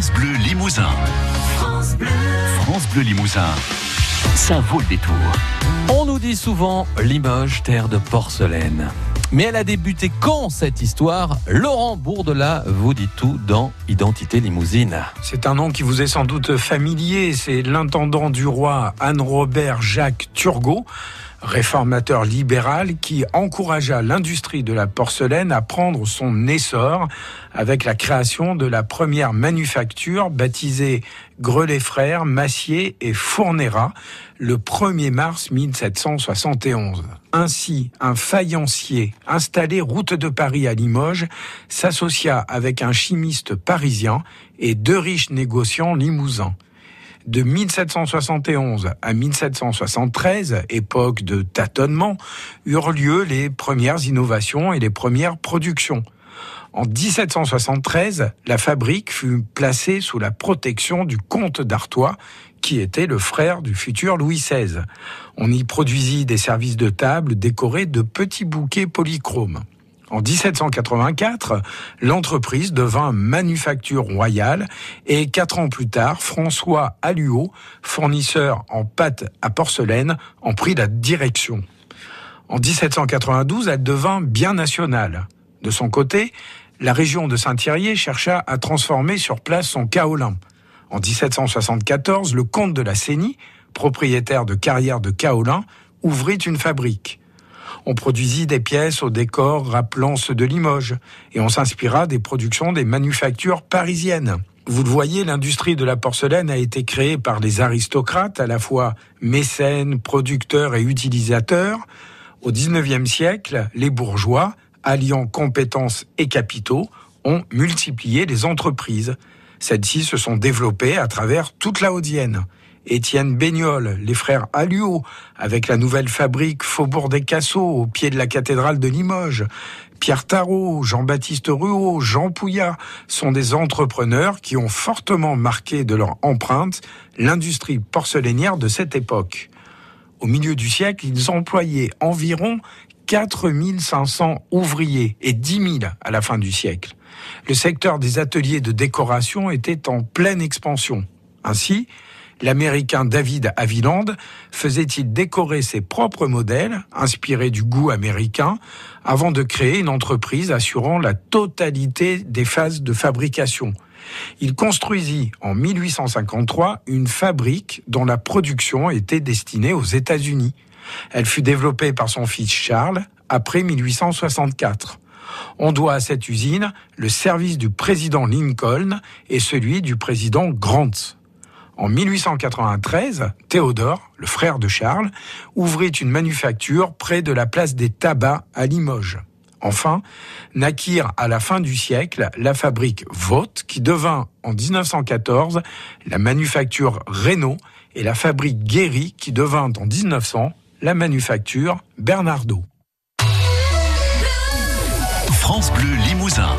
France Bleu Limousin. France Bleu. France Bleu Limousin. Ça vaut le détour. On nous dit souvent Limoges, terre de porcelaine. Mais elle a débuté quand cette histoire? Laurent Bourdelat vous dit tout dans Identité Limousine. C'est un nom qui vous est sans doute familier, c'est l'intendant du roi Anne-Robert Jacques Turgot réformateur libéral qui encouragea l'industrie de la porcelaine à prendre son essor avec la création de la première manufacture baptisée Grelet Frères, Massier et Fournera le 1er mars 1771. Ainsi, un faïencier installé route de Paris à Limoges s'associa avec un chimiste parisien et deux riches négociants limousins. De 1771 à 1773, époque de tâtonnement, eurent lieu les premières innovations et les premières productions. En 1773, la fabrique fut placée sous la protection du comte d'Artois, qui était le frère du futur Louis XVI. On y produisit des services de table décorés de petits bouquets polychromes. En 1784, l'entreprise devint manufacture royale et quatre ans plus tard, François Alluot, fournisseur en pâte à porcelaine, en prit la direction. En 1792, elle devint bien nationale. De son côté, la région de Saint-Thierry chercha à transformer sur place son kaolin. En 1774, le comte de la Sénie, propriétaire de carrière de kaolin, ouvrit une fabrique. On produisit des pièces au décor rappelant ceux de Limoges et on s'inspira des productions des manufactures parisiennes. Vous le voyez, l'industrie de la porcelaine a été créée par les aristocrates, à la fois mécènes, producteurs et utilisateurs. Au XIXe siècle, les bourgeois, alliant compétences et capitaux, ont multiplié les entreprises. Celles-ci se sont développées à travers toute la Haudienne. Étienne Baignol, les frères Alluot, avec la nouvelle fabrique Faubourg des Casseaux au pied de la cathédrale de Limoges. Pierre Tarot, Jean-Baptiste Ruot, Jean Pouillat sont des entrepreneurs qui ont fortement marqué de leur empreinte l'industrie porcelainière de cette époque. Au milieu du siècle, ils employaient environ 4500 ouvriers et 10 000 à la fin du siècle. Le secteur des ateliers de décoration était en pleine expansion. Ainsi, l'Américain David Aviland faisait-il décorer ses propres modèles, inspirés du goût américain, avant de créer une entreprise assurant la totalité des phases de fabrication? Il construisit en 1853 une fabrique dont la production était destinée aux États-Unis. Elle fut développée par son fils Charles après 1864. On doit à cette usine le service du président Lincoln et celui du président Grant. En 1893, Théodore, le frère de Charles, ouvrit une manufacture près de la place des tabacs à Limoges. Enfin, naquirent à la fin du siècle la fabrique Vaught qui devint en 1914 la manufacture Renault et la fabrique Guéry qui devint en 1900 la manufacture Bernardo. France Bleu Limousin.